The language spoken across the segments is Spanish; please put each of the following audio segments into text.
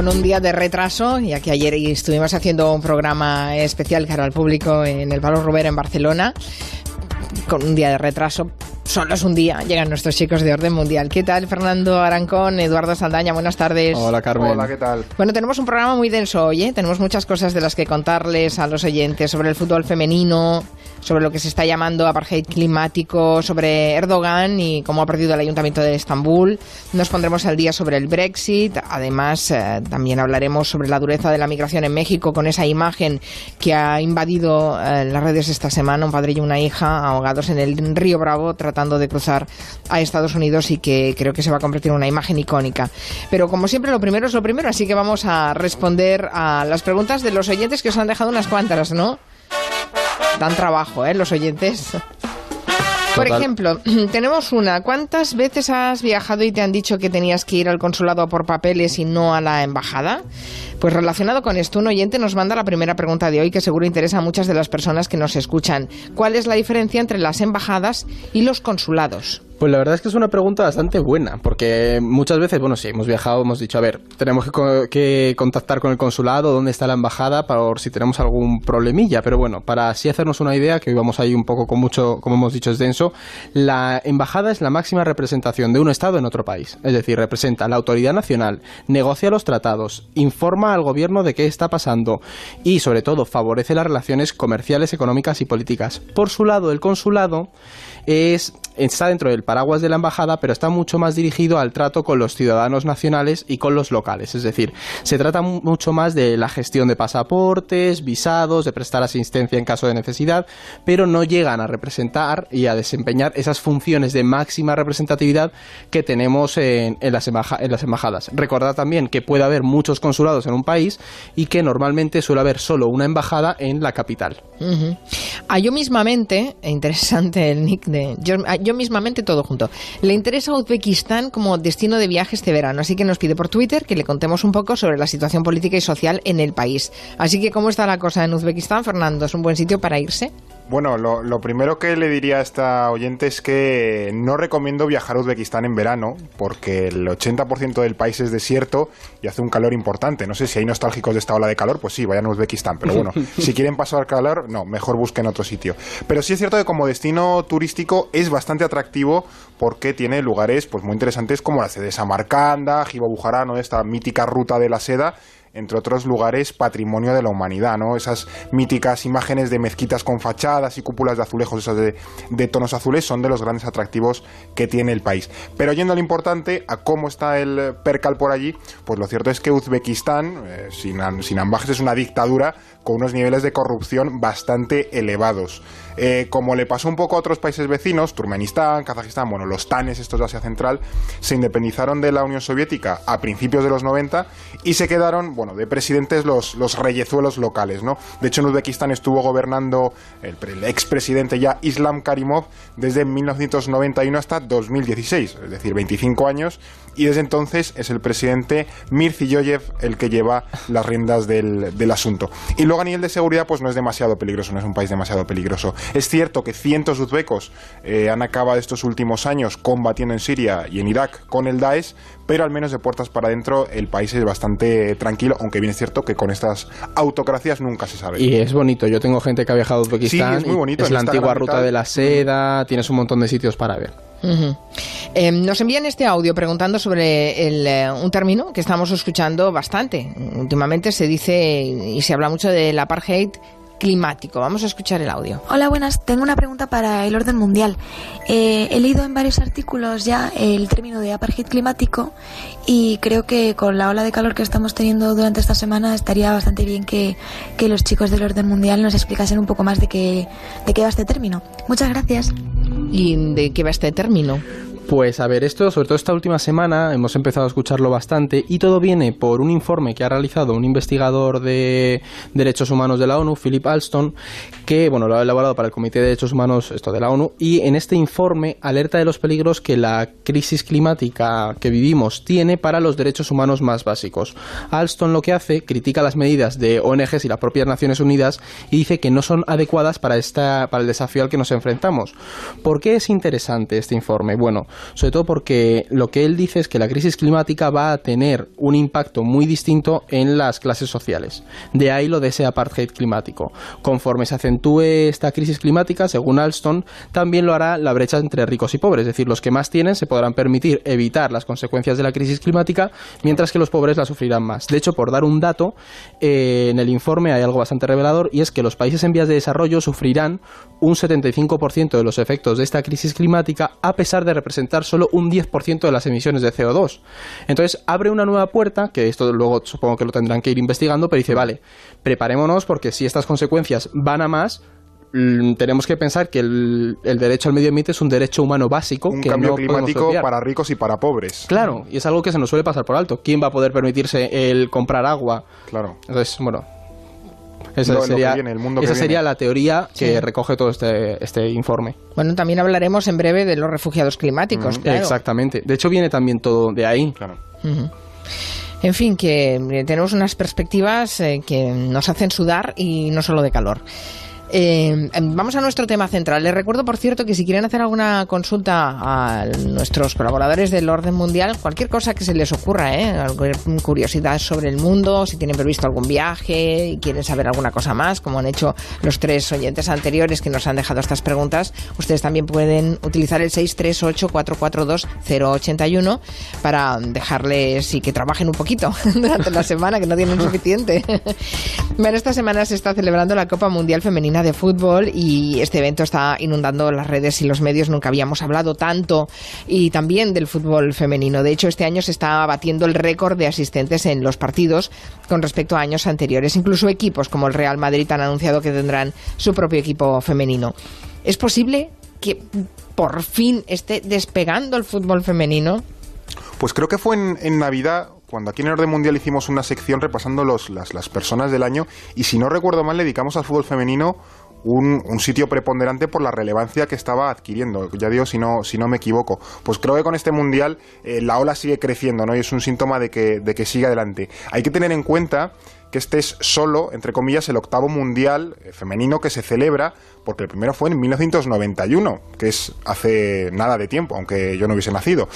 con un día de retraso, ya que ayer estuvimos haciendo un programa especial cara al público en el Palo Rubera en Barcelona, con un día de retraso. Solo es un día, llegan nuestros chicos de orden mundial. ¿Qué tal, Fernando Arancón, Eduardo Saldaña? Buenas tardes. Hola, Carmen. Hola, ¿qué tal? Bueno, tenemos un programa muy denso hoy, ¿eh? Tenemos muchas cosas de las que contarles a los oyentes sobre el fútbol femenino, sobre lo que se está llamando apartheid climático, sobre Erdogan y cómo ha perdido el Ayuntamiento de Estambul. Nos pondremos al día sobre el Brexit. Además, eh, también hablaremos sobre la dureza de la migración en México con esa imagen que ha invadido eh, las redes esta semana, un padre y una hija ahogados en el río Bravo tratando de cruzar a Estados Unidos y que creo que se va a convertir en una imagen icónica. Pero como siempre, lo primero es lo primero, así que vamos a responder a las preguntas de los oyentes que os han dejado unas cuantas, ¿no? Dan trabajo, ¿eh? Los oyentes. Por ejemplo, tenemos una. ¿Cuántas veces has viajado y te han dicho que tenías que ir al consulado por papeles y no a la embajada? Pues relacionado con esto, un oyente nos manda la primera pregunta de hoy que seguro interesa a muchas de las personas que nos escuchan. ¿Cuál es la diferencia entre las embajadas y los consulados? Pues la verdad es que es una pregunta bastante buena, porque muchas veces, bueno, sí, hemos viajado, hemos dicho, a ver, tenemos que, contactar con el consulado, dónde está la embajada, para si tenemos algún problemilla, pero bueno, para así hacernos una idea, que hoy vamos ahí un poco con mucho, como hemos dicho, es denso, la embajada es la máxima representación de un Estado en otro país, es decir, representa la autoridad nacional, negocia los tratados, informa al gobierno de qué está pasando y, sobre todo, favorece las relaciones comerciales, económicas y políticas. Por su lado, el consulado es, está dentro del paraguas de la embajada, pero está mucho más dirigido al trato con los ciudadanos nacionales y con los locales. Es decir, se trata mucho más de la gestión de pasaportes, visados, de prestar asistencia en caso de necesidad, pero no llegan a representar y a desempeñar esas funciones de máxima representatividad que tenemos en, las, embajadas. Recordad también que puede haber muchos consulados en un país y que normalmente suele haber solo una embajada en la capital. A yo mismamente, e interesante el nick de yo, yo, mismamente todo junto, le interesa Uzbekistán como destino de viaje este verano, así que nos pide por Twitter que le contemos un poco sobre la situación política y social en el país. Así que, ¿cómo está la cosa en Uzbekistán, Fernando? ¿Es un buen sitio para irse? Bueno, lo, primero que le diría a esta oyente es que no recomiendo viajar a Uzbekistán en verano, porque el 80% del país es desierto y hace un calor importante. No sé si hay nostálgicos de esta ola de calor, pues sí, vayan a Uzbekistán. Pero bueno, si quieren pasar calor, no, mejor busquen otro sitio. Pero sí es cierto que como destino turístico es bastante atractivo porque tiene lugares pues muy interesantes como la sede de Samarcanda, Jibo Bujarano, esta mítica ruta de la seda entre otros lugares, patrimonio de la humanidad, ¿no? Esas míticas imágenes de mezquitas con fachadas y cúpulas de azulejos, esas de, tonos azules, son de los grandes atractivos que tiene el país. Pero yendo a lo importante, a cómo está el percal por allí, pues lo cierto es que Uzbekistán, eh, sin, sin ambajes, es una dictadura con unos niveles de corrupción bastante elevados. Eh, como le pasó un poco a otros países vecinos, Turkmenistán, Kazajistán, bueno, los tanes estos de Asia Central, se independizaron de la Unión Soviética a principios de los 90 y se quedaron, bueno, de presidentes los, los reyezuelos locales, ¿no? De hecho, en Uzbekistán estuvo gobernando el, el expresidente ya Islam Karimov desde 1991 hasta 2016, es decir, 25 años, y desde entonces es el presidente Mirziyoyev el que lleva las riendas del, del asunto. Y luego a nivel de seguridad, pues no es demasiado peligroso, no es un país demasiado peligroso. Es cierto que cientos de uzbecos eh, han acabado estos últimos años combatiendo en Siria y en Irak con el Daesh, pero al menos de puertas para adentro el país es bastante tranquilo, aunque bien es cierto que con estas autocracias nunca se sabe. Y es bonito, yo tengo gente que ha viajado a Uzbekistán, es muy bonito. Es la antigua ruta de la seda, tienes un montón de sitios para ver. Em, nos envían este audio preguntando sobre eh, un término que estamos escuchando bastante. Últimamente se dice y se habla mucho del apartheid climático. Vamos a escuchar el audio. Hola, buenas. Tengo una pregunta para el orden mundial. Eh, he leído en varios artículos ya el término de apartheid climático y creo que con la ola de calor que estamos teniendo durante esta semana estaría bastante bien que, los chicos del orden mundial nos explicasen un poco más de qué, de qué va este término. Muchas gracias. ¿Y de qué va este término? Pues a ver, esto, sobre todo esta última semana, hemos empezado a escucharlo bastante y todo viene por un informe que ha realizado un investigador de derechos humanos de la ONU, Philip Alston, que bueno, lo ha elaborado para el Comité de Derechos Humanos esto de la ONU y en este informe alerta de los peligros que la crisis climática que vivimos tiene para los derechos humanos más básicos. Alston lo que hace, critica las medidas de ONGs y las propias Naciones Unidas y dice que no son adecuadas para esta para el desafío al que nos enfrentamos. ¿Por qué es interesante este informe? Bueno, sobre todo porque lo que él dice es que la crisis climática va a tener un impacto muy distinto en las clases sociales. De ahí lo de ese apartheid climático. Conforme se acentúe esta crisis climática, según Alston, también lo hará la brecha entre ricos y pobres, es decir, los que más tienen se podrán permitir evitar las consecuencias de la crisis climática, mientras que los pobres la sufrirán más. De hecho, por dar un dato, eh, en el informe hay algo bastante revelador y es que los países en vías de desarrollo sufrirán un 75% de los efectos de esta crisis climática a pesar de representar solo un 10% de las emisiones de CO2. Entonces abre una nueva puerta, que esto luego supongo que lo tendrán que ir investigando, pero dice, vale, preparémonos porque si estas consecuencias van a más, mm, tenemos que pensar que el, derecho al medio ambiente es un derecho humano básico. Un que cambio no climático para ricos y para pobres. Claro, y es algo que se nos suele pasar por alto. ¿Quién va a poder permitirse el comprar agua? Claro. Entonces, bueno, esa sería, esa sería la teoría que recoge todo este, este informe. Bueno, también hablaremos en breve de los refugiados climáticos. claro. Exactamente. De hecho, viene también todo de ahí. Claro. En fin, que eh, tenemos unas perspectivas eh, que nos hacen sudar y no solo de calor. Eh, em, vamos a nuestro tema central. Les recuerdo, por cierto, que si quieren hacer alguna consulta a nuestros colaboradores del orden mundial, cualquier cosa que se les ocurra, ¿eh? Alguna curiosidad sobre el mundo, si tienen previsto algún viaje y quieren saber alguna cosa más, como han hecho los tres oyentes anteriores que nos han dejado estas preguntas, ustedes también pueden utilizar el 638-442-081 para dejarles y que trabajen un poquito durante la semana, que no tienen suficiente. bueno, esta semana se está celebrando la Copa Mundial Femenina de fútbol y este evento está inundando las redes y los medios. Nunca habíamos hablado tanto y también del fútbol femenino. De hecho, este año se está batiendo el récord de asistentes en los partidos con respecto a años anteriores. Incluso equipos como el Real Madrid han anunciado que tendrán su propio equipo femenino. ¿Es posible que por fin esté despegando el fútbol femenino? Pues creo que fue en, Navidad cuando aquí en el Orden Mundial hicimos una sección repasando los, las, las, personas del año y si no recuerdo mal le dedicamos al fútbol femenino un, un, sitio preponderante por la relevancia que estaba adquiriendo. Ya digo, si no, si no me equivoco. Pues creo que con este mundial eh, la ola sigue creciendo, ¿no? Y es un síntoma de que, de que sigue adelante. Hay que tener en cuenta que este es solo, entre comillas, el octavo mundial eh, femenino que se celebra, porque el primero fue en 1991, que es hace nada de tiempo, aunque yo no hubiese nacido.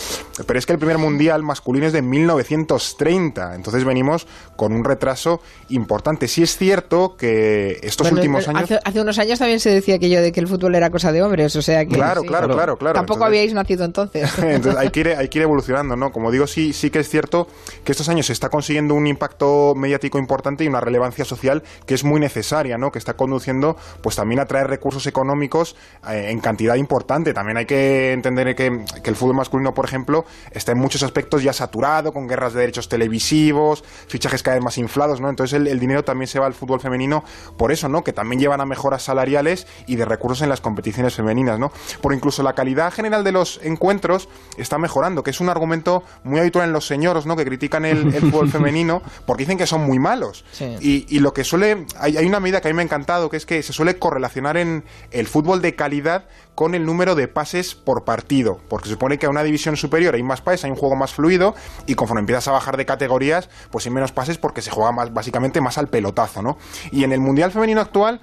Pero es que el primer mundial masculino es de 1930, entonces venimos con un retraso importante. Sí es cierto que estos últimos años... Hace, unos años también se decía aquello de que el fútbol era cosa de hombres, o sea que... Claro, claro, claro, claro. Tampoco habíais nacido entonces. entonces hay que, ir, hay que ir evolucionando, ¿no? Como digo, sí, sí que es cierto que estos años se está consiguiendo un impacto mediático importante y una relevancia social que es muy necesaria, ¿no? Que está conduciendo, pues también a traer recursos económicos eh, en cantidad importante. También hay que entender que, el fútbol masculino, por ejemplo, está en muchos aspectos ya saturado, con guerras de derechos televisivos, fichajes cada vez más inflados, ¿no? Entonces el, dinero también se va al fútbol femenino por eso, ¿no? Que también llevan a mejoras salariales y de recursos en las competiciones femeninas, ¿no? Por incluso la calidad general de los encuentros está mejorando, que es un argumento muy habitual en los señoros, ¿no? Que critican el fútbol femenino porque dicen que son muy malos. Y, lo que suele. Hay, hay, una medida que a mí me ha encantado, que es que se suele correlacionar en el fútbol de calidad con el número de pases por partido. Porque se supone que a una división superior hay más pases, hay un juego más fluido, y conforme empiezas a bajar de categorías, pues hay menos pases porque se juega más, básicamente más al pelotazo, ¿no? Y en el Mundial Femenino actual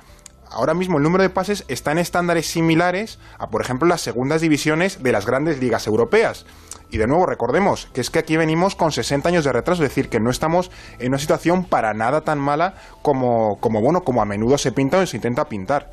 ahora mismo el número de pases está en estándares similares a, por ejemplo, las segundas divisiones de las grandes ligas europeas. Y de nuevo, recordemos que es que aquí venimos con 60 años de retraso, es decir, que no estamos en una situación para nada tan mala como, como bueno, como a menudo se pinta o se intenta pintar.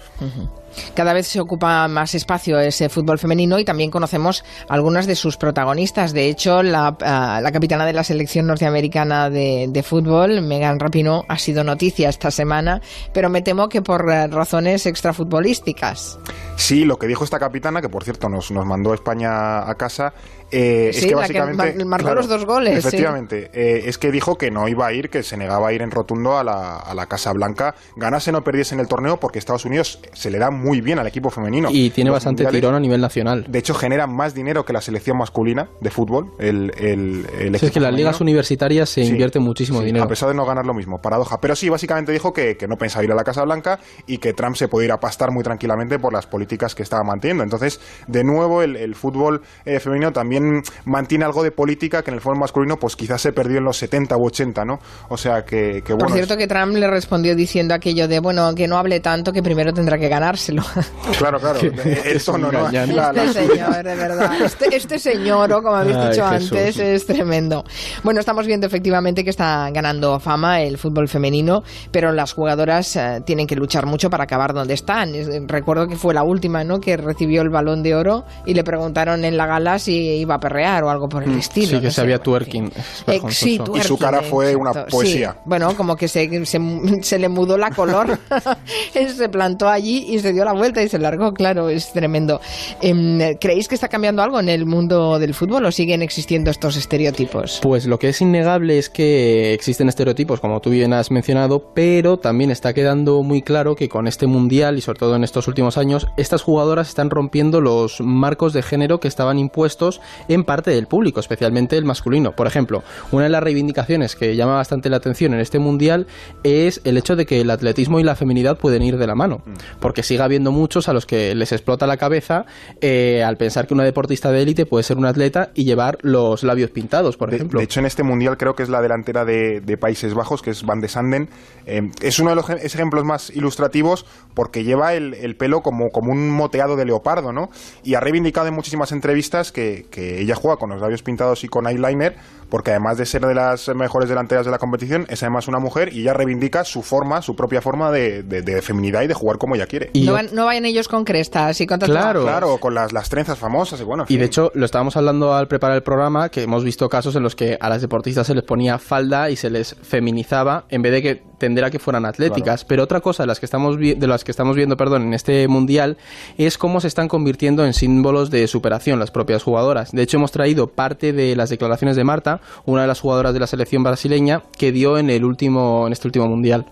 Cada vez se ocupa más espacio ese fútbol femenino y también conocemos algunas de sus protagonistas. De hecho, la, ah, capitana de la selección norteamericana de, fútbol, Megan Rapinoe, ha sido noticia esta semana, pero me temo que por eh, razones extrafutbolísticas. Sí, lo que dijo esta capitana, que por cierto nos, nos mandó España a casa, eh, es que básicamente. marcó los dos goles. Efectivamente. Eh, es que dijo que no iba a ir, que se negaba a ir en rotundo a la, a la Casa Blanca, ganase o no perdiese en el torneo, porque Estados Unidos se le da muy bien al equipo femenino. Y tiene bastante tirón a nivel nacional. De hecho, genera más dinero que la selección masculina de fútbol. El, el, es que las ligas universitarias se invierte muchísimo dinero. A pesar de no ganar lo mismo, paradoja. Pero sí, básicamente dijo que, que no pensaba ir a la Casa Blanca y que Trump se puede ir a pastar muy tranquilamente por las políticas que estaba manteniendo. Entonces, de nuevo, el, fútbol eh, femenino también también mantiene algo de política que en el fútbol masculino pues quizás se perdió en los 70 u 80, ¿no? O sea que, que bueno. Por cierto es- que Trump le respondió diciendo aquello de, bueno, que no hable tanto, que primero tendrá que ganárselo. Claro, claro. Que El es tono, un ¿no? gañán. La- la- Este señor, de verdad. Este, este señor, o como habéis Ay, dicho Jesús. antes, es tremendo. Bueno, estamos viendo efectivamente que está ganando fama el fútbol femenino, pero las jugadoras eh, tienen que luchar mucho para acabar donde están. Es- recuerdo que fue la última, ¿no? Que recibió el balón de oro y le preguntaron en la gala si iba a perrear o algo por el estilo. Mm, sí, que no se sé, había twerking. Eh, sí. Y su cara fue una exacto. poesía. Sí, bueno, como que se, se, se le mudó la color. Él se plantó allí y se dio la vuelta y se largó, claro, es tremendo. Em, ¿Creéis que está cambiando algo en el mundo del fútbol o siguen existiendo estos estereotipos? Pues lo que es innegable es que existen estereotipos, como tú bien has mencionado, pero también está quedando muy claro que con este mundial y sobre todo en estos últimos años, estas jugadoras están rompiendo los marcos de género que estaban impuestos en parte del público, especialmente el masculino. Por ejemplo, una de las reivindicaciones que llama bastante la atención en este mundial es el hecho de que el atletismo y la feminidad pueden ir de la mano, porque sigue habiendo muchos a los que les explota la cabeza eh, al pensar que una deportista de élite puede ser un atleta y llevar los labios pintados, por De, ejemplo. de hecho, en este mundial creo que es la delantera de, de Países Bajos, que es Van de Sanden. Eh, es uno de los ej- ejemplos más ilustrativos porque lleva el, el pelo como, como un moteado de leopardo, ¿no? Y ha reivindicado en muchísimas entrevistas que, que ella juega con los labios pintados y con eyeliner, porque además de ser de las mejores delanteras de la competición, es además una mujer y ella reivindica su forma, su propia forma de, de- de feminidad y de jugar como ella quiere. Y no, van- no vayan ellos con crestas y con Claro. Claro, con las, las trenzas famosas y bueno. en Y de hecho, lo estábamos hablando al preparar el programa, que hemos visto casos en los que a las deportistas se les ponía falda y se les feminizaba en vez de que tendría que fueran atléticas. Pero otra cosa de las que estamos vi- de las que estamos viendo, perdón, en este mundial es cómo se están convirtiendo en símbolos de superación las propias jugadoras. De hecho, hemos traído parte de las declaraciones de Marta, una de las jugadoras de la selección brasileña, que dio en el último en este último mundial.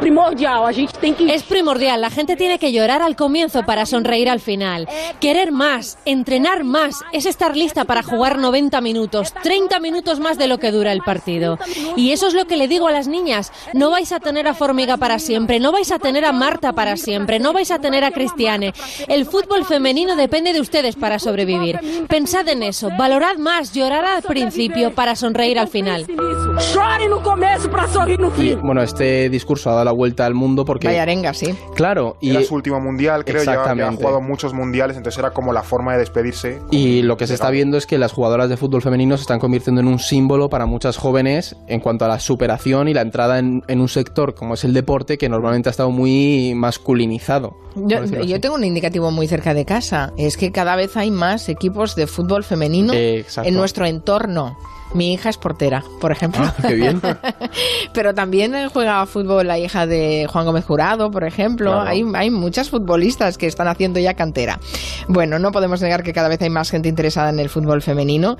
Primordial. A gente tem que Es primordial, la gente tiene que llorar al comienzo para sonreír al final. Querer más, entrenar más, es estar lista para jugar 90 minutos, 30 minutos más de lo que dura el partido. Y eso es lo que le digo a las niñas, no vais a tener a Formiga para siempre, no vais a tener a Marta para siempre, no vais a tener a Cristiane. El fútbol femenino depende de ustedes para sobrevivir. Pensad en eso, valorad más, llorar al principio para sonreír al final. bueno, este discurso ha dado la vuelta al mundo porque Vaya arenga, sí. claro, y Era su último mundial, creo, ya, ya ha Exactamente. jugado muchos mundiales, entonces era como la forma de despedirse. Y lo que se está viendo es que las jugadoras de fútbol femenino se están convirtiendo en un símbolo para muchas jóvenes en cuanto a la superación y la entrada en, en un sector como es el deporte que normalmente ha estado muy masculinizado. Yo, yo tengo un indicativo muy cerca de casa. Es que cada vez hay más equipos de fútbol femenino Eh, exacto. en nuestro entorno. Mi hija es portera, por ejemplo. Ah, qué bien. Pero también juega fútbol la hija de Juan Gómez Jurado, por ejemplo. Claro. Hay, hay muchas futbolistas que están haciendo ya cantera. Bueno, no podemos negar que cada vez hay más gente interesada en el fútbol femenino.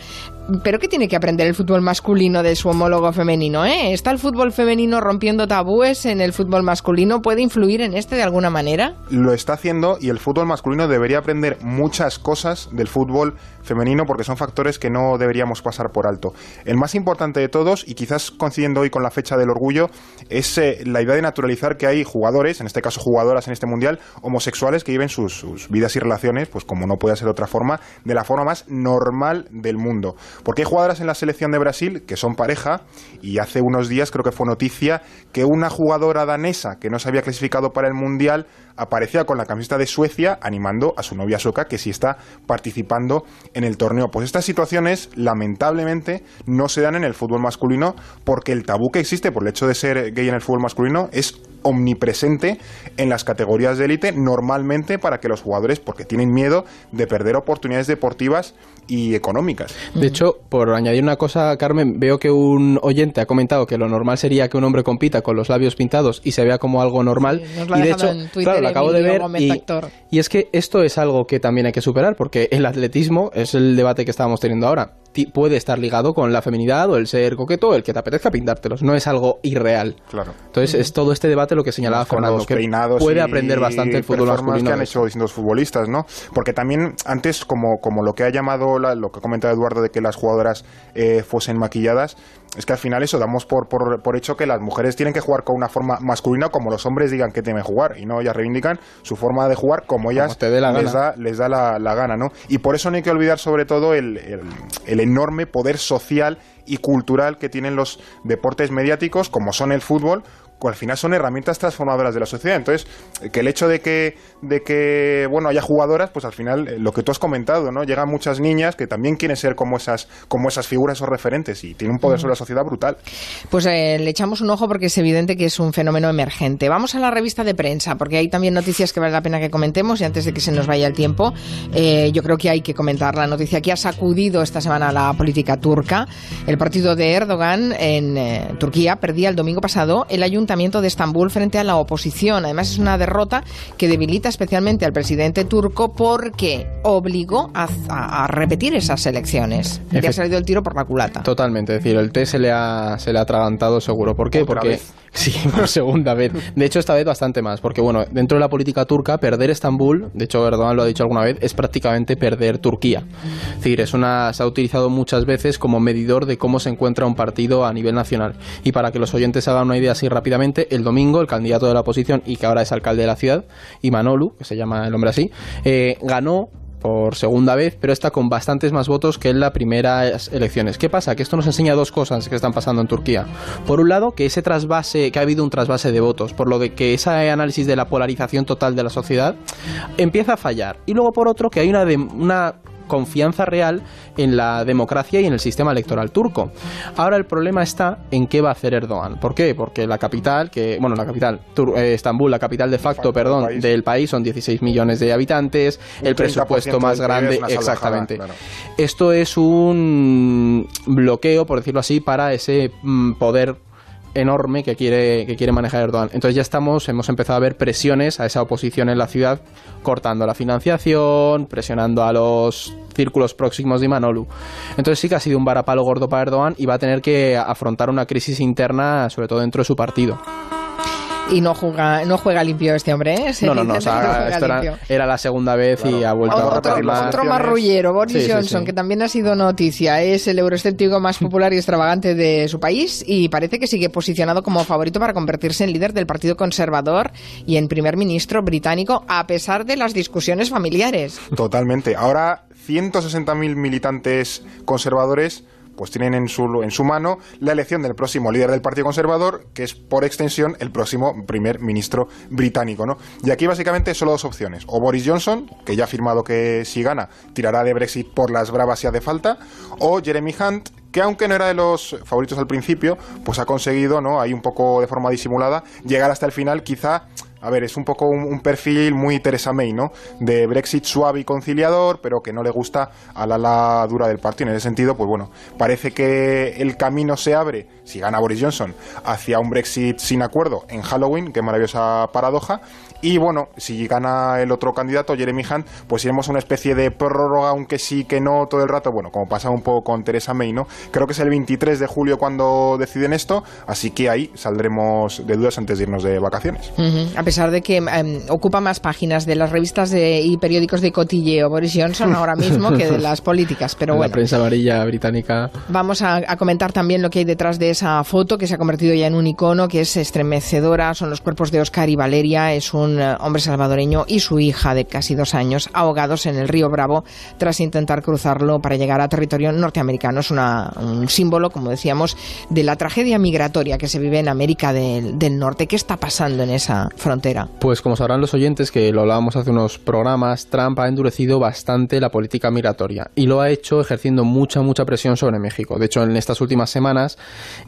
Pero ¿qué tiene que aprender el fútbol masculino de su homólogo femenino? Eh? ¿Está el fútbol femenino rompiendo tabúes en el fútbol masculino? ¿Puede influir en este de alguna manera? Lo está haciendo y el fútbol masculino debería aprender muchas cosas del fútbol femenino porque son factores que no deberíamos pasar por alto. El más importante de todos, y quizás coincidiendo hoy con la fecha del orgullo, es eh, la idea de naturalizar que hay jugadores, en este caso jugadoras en este mundial, homosexuales que viven sus, vidas y relaciones, pues como no puede ser de otra forma, de la forma más normal del mundo. Porque hay jugadoras en la selección de Brasil que son pareja, y hace unos días creo que fue noticia que una jugadora danesa que no se había clasificado para el mundial aparecía con la camiseta de Suecia animando a su novia sueca que sí está participando en el torneo. Pues estas situaciones, lamentablemente, no se dan en el fútbol masculino porque el tabú que existe por el hecho de ser gay en el fútbol masculino es omnipresente en las categorías de élite, normalmente para que los jugadores, porque tienen miedo de perder oportunidades deportivas y económicas. De hecho, por añadir una cosa, Carmen, veo que un oyente ha comentado que lo normal sería que un hombre compita con los labios pintados y se vea como algo normal. Sí, y de hecho, Twitter claro, lo acabo de ver y es que esto es algo que también hay que superar porque el atletismo es el debate que estábamos teniendo ahora. Puede estar ligado con la feminidad o el ser coqueto el que te apetezca pintártelos. No es algo irreal. Claro. Entonces es todo este debate lo que señalaba Fernando, que puede aprender bastante el fútbol masculino. que han hecho distintos futbolistas, ¿no? Porque también antes, como, como lo que ha llamado, la- lo que ha comentado Eduardo de que las jugadoras eh, fuesen maquilladas, es que al final eso damos por, por, por hecho que las mujeres tienen que jugar con una forma masculina como los hombres digan que deben jugar y no ellas reivindican su forma de jugar como ellas la les da, les da la, la gana, ¿no? Y por eso no hay que olvidar sobre todo el, el- el enorme poder social y cultural que tienen los deportes mediáticos como son el fútbol que al final son herramientas transformadoras de la sociedad. Entonces, que el hecho de que, de que bueno, haya jugadoras, pues al final, eh, lo que tú has comentado, ¿no? Llegan muchas niñas que también quieren ser como esas, como esas figuras, esos referentes, y tienen un poder sobre la sociedad brutal. Pues eh, le echamos un ojo porque es evidente que es un fenómeno emergente. Vamos a la revista de prensa, porque hay también noticias que vale la pena que comentemos y antes de que se nos vaya el tiempo, eh, yo creo que hay que comentar la noticia que ha sacudido esta semana la política turca. Partido de Erdogan en eh, Turquía perdía el domingo pasado el ayuntamiento de Estambul frente a la oposición. Además es una derrota que debilita especialmente al presidente turco porque obligó a, a- a repetir esas elecciones. Le ha salido el tiro por la culata. Totalmente, es decir, el té se le ha, se le ha atragantado seguro. ¿Por qué? Otra porque vez. Sí, por segunda vez. De hecho, esta vez bastante más, porque bueno, dentro de la política turca, perder Estambul, de hecho Erdogan lo ha dicho alguna vez, es prácticamente perder Turquía. Es decir, es una, se ha utilizado muchas veces como medidor de cómo se encuentra un partido a nivel nacional. Y para que los oyentes hagan una idea así rápidamente, el domingo el candidato de la oposición y que ahora es alcalde de la ciudad, Imanolu, que se llama el hombre así, eh, ganó por segunda vez, pero está con bastantes más votos que en las primeras elecciones. ¿Qué pasa? Que esto nos enseña dos cosas que están pasando en Turquía. Por un lado, que ese trasvase, que ha habido un trasvase de votos, por lo de que ese análisis de la polarización total de la sociedad empieza a fallar. Y luego, por otro, que hay una, una confianza real en la democracia y en el sistema electoral turco. Ahora el problema está en qué va a hacer Erdogan. ¿Por qué? Porque la capital, que bueno, la capital, Tur- eh, Estambul, la capital de facto, facto del perdón, país. del país son 16 millones de habitantes, Un el 30% presupuesto más grande, exactamente. claro. Esto es un bloqueo, por decirlo así, para ese mm, poder enorme que quiere, que quiere manejar Erdogan. Entonces ya estamos, hemos empezado a ver presiones a esa oposición en la ciudad, cortando la financiación, presionando a los círculos próximos de Imanolu. Entonces sí que ha sido un varapalo gordo para Erdogan y va a tener que afrontar una crisis interna, sobre todo dentro de su partido. Y no juega, no juega limpio este hombre, ¿eh? Se No, no, no, o sea, esto era, la segunda vez y ha vuelto Otro- a Otro, repetir la- otro marrullero, Boris Sí, Johnson, sí. que también ha sido noticia. Es el euroscéptico más popular y extravagante de su país y parece que sigue posicionado como favorito para convertirse en líder del Partido Conservador y en primer ministro británico, a pesar de las discusiones familiares. Totalmente. Ahora, 160.000 militantes conservadores pues tienen en su, en su mano la elección del próximo líder del Partido Conservador, que es por extensión el próximo primer ministro británico. ¿no? Y aquí básicamente solo dos opciones. O Boris Johnson, que ya ha afirmado que si gana tirará de Brexit por las bravas si hace falta, o Jeremy Hunt, que aunque no era de los favoritos al principio, pues ha conseguido, ¿no? Ahí un poco de forma disimulada, llegar hasta el final, quizá a ver, es un poco un, perfil muy Teresa May, ¿no? De Brexit suave y conciliador, pero que no le gusta al ala dura del partido. En ese sentido, pues bueno, parece que el camino se abre, si gana Boris Johnson, hacia un Brexit sin acuerdo en Halloween, qué maravillosa paradoja. Y bueno, si gana el otro candidato, Jeremy Hunt, pues iremos a una especie de prórroga, aunque sí que no todo el rato, bueno, como pasa un poco con Teresa May, ¿no? Creo que es el 23 de julio cuando deciden esto, así que ahí saldremos de dudas antes de irnos de vacaciones. Ujú. A pesar de que em, ocupa más páginas de las revistas de- y periódicos de cotilleo Boris Johnson ahora mismo que de las políticas, pero la bueno. prensa amarilla británica. Vamos a, a comentar también lo que hay detrás de esa foto que se ha convertido ya en un icono, que es estremecedora. Son los cuerpos de Oscar y Valeria, es un eh, hombre salvadoreño y su hija de casi dos años, ahogados en el río Bravo tras intentar cruzarlo para llegar a territorio norteamericano. Es una- un símbolo, como decíamos, de la tragedia migratoria que se vive en América del, Norte. ¿Qué está pasando en esa frontera? Pues como sabrán los oyentes, que lo hablábamos hace unos programas, Trump ha endurecido bastante la política migratoria y lo ha hecho ejerciendo mucha, mucha presión sobre México. De hecho, en estas últimas semanas,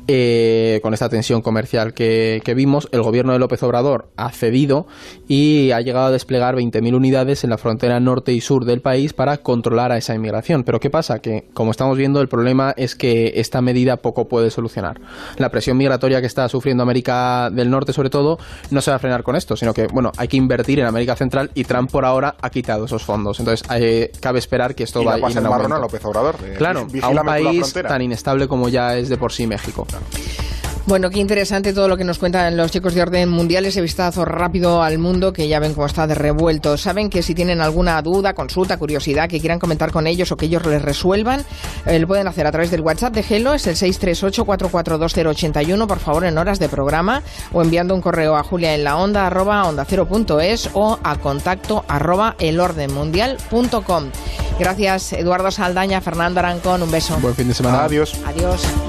eh, con esta tensión comercial que vimos, el gobierno de López Obrador ha cedido y ha llegado a desplegar 20.000 unidades en la frontera norte y sur del país para controlar a esa inmigración. Pero ¿qué pasa? Que, como estamos viendo, el problema es que esta medida poco puede solucionar. La presión migratoria que está sufriendo América del Norte, sobre todo, no se va a frenar con esto, sino que, bueno, hay que invertir en América Central y Trump por ahora ha quitado esos fondos. Entonces, eh, cabe esperar que esto y va la a ir en. López Obrador. eh, Claro, a un país tan inestable como ya es de por sí México. Bueno, qué interesante todo lo que nos cuentan los chicos de orden mundial, ese vistazo rápido al mundo que ya ven cómo está de revuelto. Saben que si tienen alguna duda, consulta, curiosidad, que quieran comentar con ellos o que ellos les resuelvan, eh, lo pueden hacer a través del WhatsApp de Gelo, es el 638-442081, por favor, en horas de programa, o enviando un correo a julia en la onda, arroba onda cero punto es, o a contacto arroba elordenmundial.com. Gracias, Eduardo Saldaña, Fernando Arancón, un beso. Buen fin de semana. Adiós. Adiós.